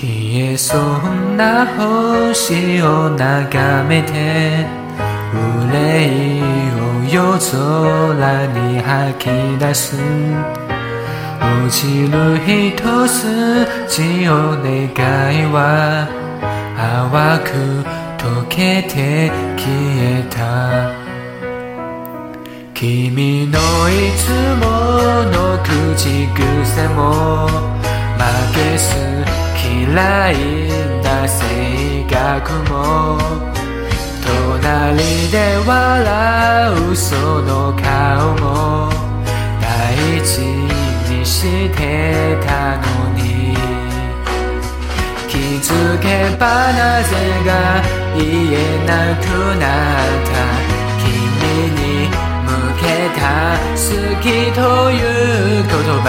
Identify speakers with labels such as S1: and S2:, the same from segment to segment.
S1: けそうな星を眺めて憂いを夜空に吐き出す。落ちる一筋を願いは淡く溶けて消えた。君のいつもの口癖も負けず嫌いな性格も隣で笑うその顔も大事にしてたのに。気づけばなぜが言えなくなった。君に向けた好きという言葉。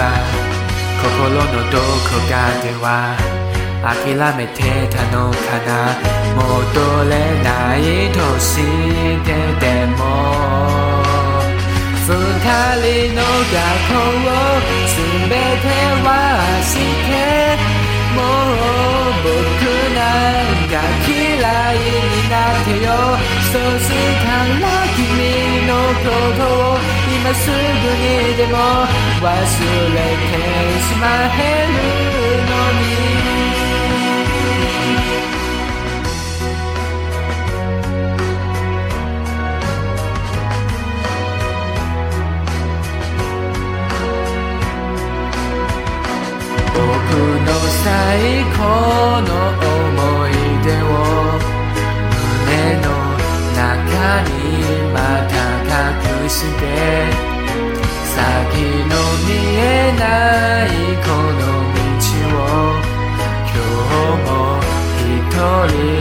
S1: 心のどこかでは諦めてたのかな？戻れないとしてでも。二人の過去を全てはして。もう僕なんか嫌いになってよ。そしたら君のことを今すぐにでも忘れてしまえるのに。して先の見えないこの道を今日も一人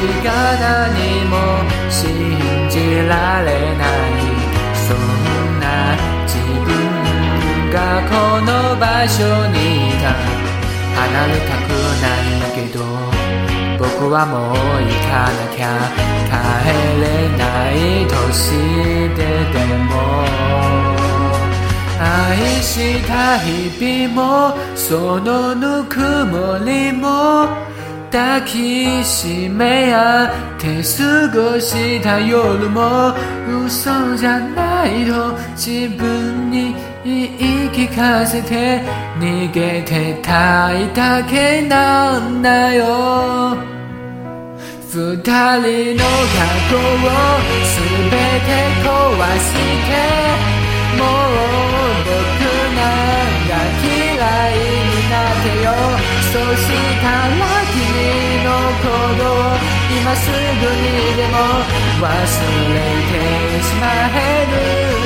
S1: つしか何も信じられない。そんな自分がこの場所にいた。離れたくないけど僕はもう行かなきゃ帰れないとしてでも。愛した日々もそのぬくもりも抱きしめ合って過ごした夜も嘘じゃないと自分に言い聞かせて逃げてたいだけなんだよ。二人の過去を全て壊今すぐにでも忘れてしまえる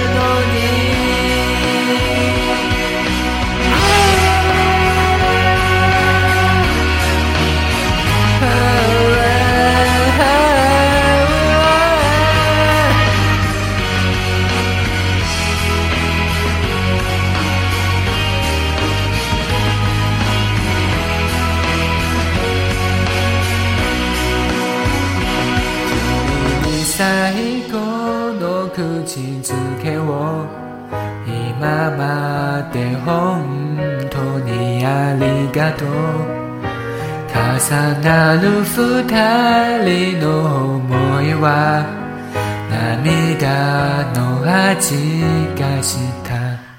S1: 口づけを今まで本当にありがとう。重なる二人の思いは涙の味がした。